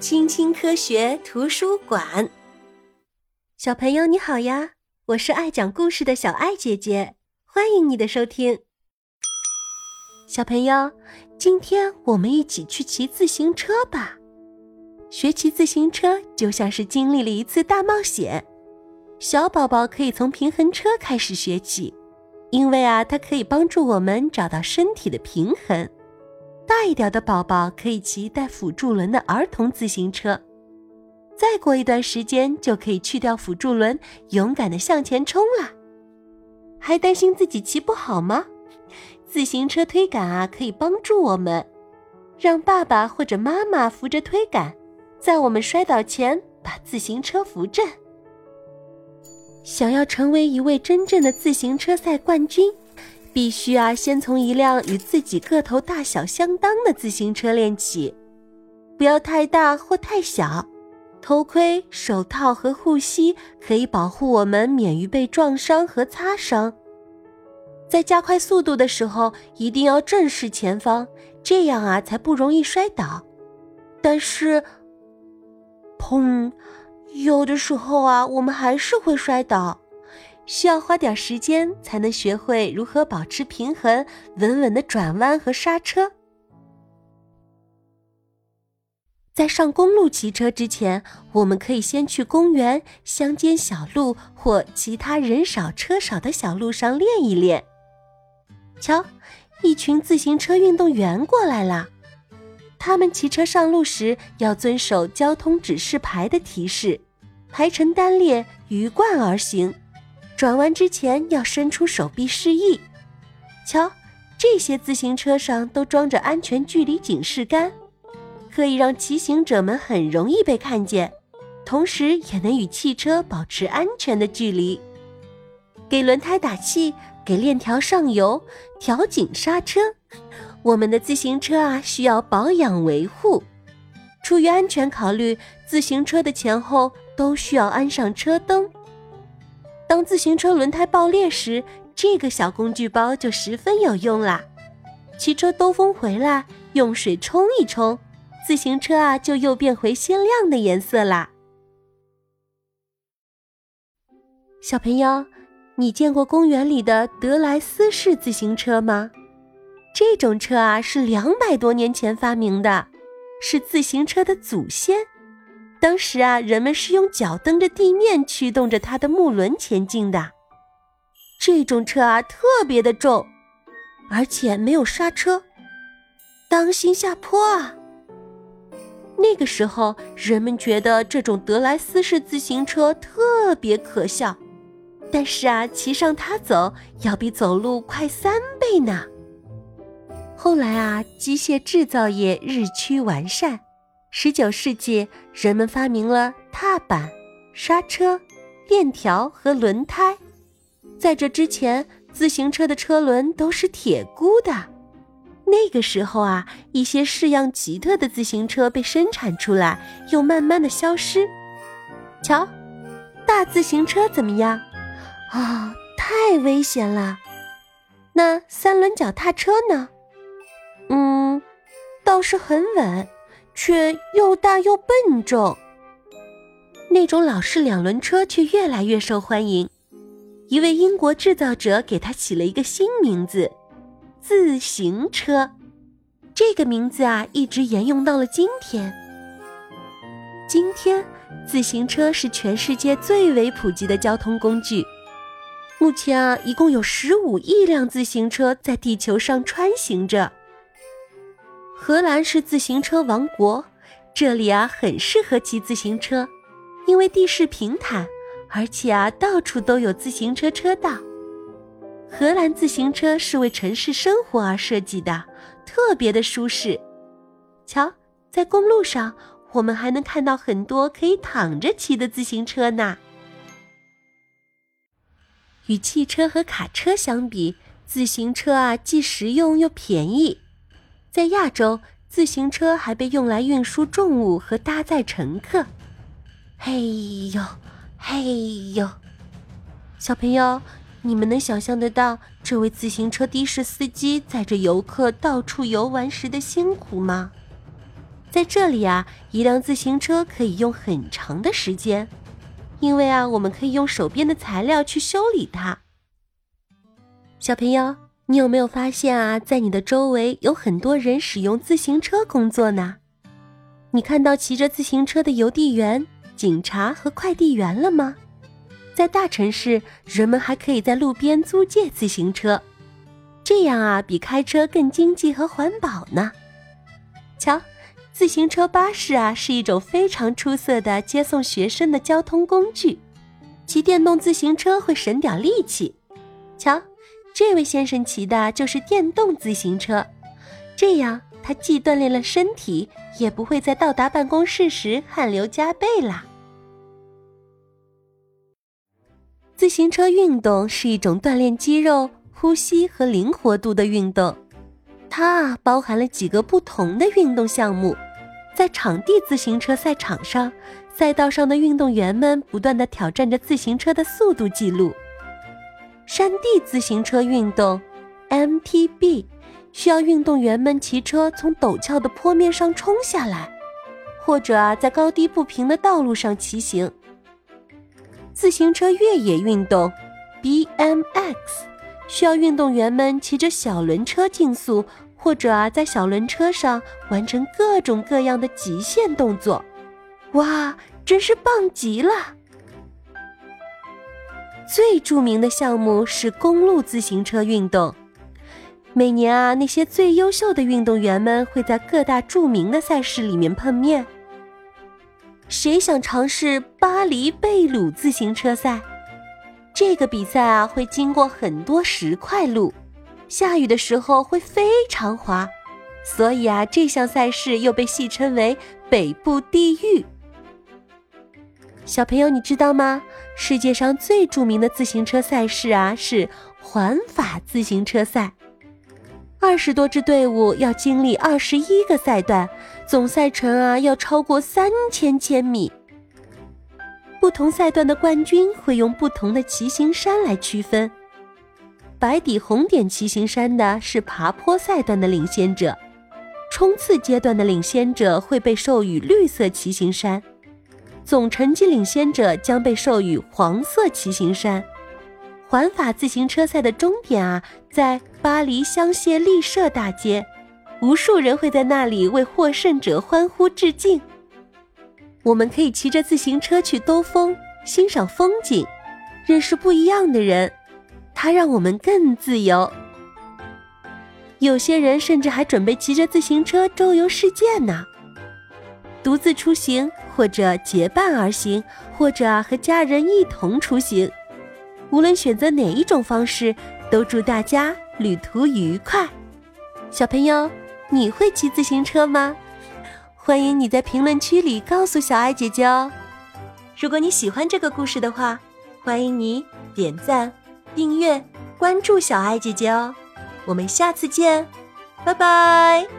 青青科学图书馆，小朋友你好呀！我是爱讲故事的小爱姐姐，欢迎你的收听。小朋友，今天我们一起去骑自行车吧。学骑自行车就像是经历了一次大冒险。小宝宝可以从平衡车开始学起，因为啊，它可以帮助我们找到身体的平衡。大一点的宝宝可以骑带辅助轮的儿童自行车，再过一段时间就可以去掉辅助轮，勇敢的向前冲了。还担心自己骑不好吗？自行车推杆啊，可以帮助我们，让爸爸或者妈妈扶着推杆，在我们摔倒前把自行车扶正。想要成为一位真正的自行车赛冠军。必须啊，先从一辆与自己个头大小相当的自行车练起，不要太大或太小。头盔、手套和护膝可以保护我们免于被撞伤和擦伤。在加快速度的时候，一定要正视前方，这样啊才不容易摔倒。但是，砰，有的时候啊，我们还是会摔倒。需要花点时间才能学会如何保持平衡、稳稳的转弯和刹车。在上公路骑车之前，我们可以先去公园、乡间小路或其他人少车少的小路上练一练。瞧，一群自行车运动员过来了。他们骑车上路时要遵守交通指示牌的提示，排成单列，鱼贯而行。转弯之前要伸出手臂示意。瞧，这些自行车上都装着安全距离警示杆，可以让骑行者们很容易被看见，同时也能与汽车保持安全的距离。给轮胎打气，给链条上油，调紧刹车。我们的自行车啊，需要保养维护。出于安全考虑，自行车的前后都需要安上车灯。当自行车轮胎爆裂时，这个小工具包就十分有用啦。骑车兜风回来，用水冲一冲，自行车啊就又变回鲜亮的颜色啦。小朋友，你见过公园里的德莱斯式自行车吗？这种车啊是两百多年前发明的，是自行车的祖先。当时啊，人们是用脚蹬着地面驱动着它的木轮前进的。这种车啊，特别的重，而且没有刹车，当心下坡啊！那个时候，人们觉得这种德莱斯式自行车特别可笑，但是啊，骑上它走要比走路快三倍呢。后来啊，机械制造业日趋完善。十九世纪，人们发明了踏板、刹车、链条和轮胎。在这之前，自行车的车轮都是铁箍的。那个时候啊，一些式样奇特的自行车被生产出来，又慢慢的消失。瞧，大自行车怎么样？啊，太危险了。那三轮脚踏车呢？嗯，倒是很稳。却又大又笨重。那种老式两轮车却越来越受欢迎。一位英国制造者给它起了一个新名字——自行车。这个名字啊，一直沿用到了今天。今天，自行车是全世界最为普及的交通工具。目前啊，一共有十五亿辆自行车在地球上穿行着。荷兰是自行车王国，这里啊很适合骑自行车，因为地势平坦，而且啊到处都有自行车车道。荷兰自行车是为城市生活而设计的，特别的舒适。瞧，在公路上，我们还能看到很多可以躺着骑的自行车呢。与汽车和卡车相比，自行车啊既实用又便宜。在亚洲，自行车还被用来运输重物和搭载乘客。嘿呦，嘿呦，小朋友，你们能想象得到这位自行车的士司机载着游客到处游玩时的辛苦吗？在这里啊，一辆自行车可以用很长的时间，因为啊，我们可以用手边的材料去修理它。小朋友，你有没有发现啊，在你的周围有很多人使用自行车工作呢？你看到骑着自行车的邮递员、警察和快递员了吗？在大城市，人们还可以在路边租借自行车，这样啊，比开车更经济和环保呢。瞧。自行车巴士啊，是一种非常出色的接送学生的交通工具。骑电动自行车会省点力气。瞧，这位先生骑的就是电动自行车，这样他既锻炼了身体，也不会在到达办公室时汗流浃背啦。自行车运动是一种锻炼肌肉、呼吸和灵活度的运动，它包含了几个不同的运动项目。在场地自行车赛场上，赛道上的运动员们不断地挑战着自行车的速度记录。山地自行车运动 （MTB） 需要运动员们骑车从陡峭的坡面上冲下来，或者啊在高低不平的道路上骑行。自行车越野运动 （BMX） 需要运动员们骑着小轮车竞速。或者啊，在小轮车上完成各种各样的极限动作，哇，真是棒极了！最著名的项目是公路自行车运动。每年啊，那些最优秀的运动员们会在各大著名的赛事里面碰面。谁想尝试巴黎贝鲁自行车赛？这个比赛啊，会经过很多石块路。下雨的时候会非常滑，所以啊，这项赛事又被戏称为“北部地狱”。小朋友，你知道吗？世界上最著名的自行车赛事啊，是环法自行车赛。二十多支队伍要经历二十一个赛段，总赛程啊要超过三千千米。不同赛段的冠军会用不同的骑行衫来区分。白底红点骑行衫的是爬坡赛段的领先者，冲刺阶段的领先者会被授予绿色骑行衫，总成绩领先者将被授予黄色骑行衫。环法自行车赛的终点啊，在巴黎香榭丽舍大街，无数人会在那里为获胜者欢呼致敬。我们可以骑着自行车去兜风，欣赏风景，认识不一样的人。它让我们更自由。有些人甚至还准备骑着自行车周游世界呢。独自出行，或者结伴而行，或者和家人一同出行，无论选择哪一种方式，都祝大家旅途愉快。小朋友，你会骑自行车吗？欢迎你在评论区里告诉小爱姐姐哦。如果你喜欢这个故事的话，欢迎你点赞。订阅关注小爱姐姐哦，我们下次见，拜拜。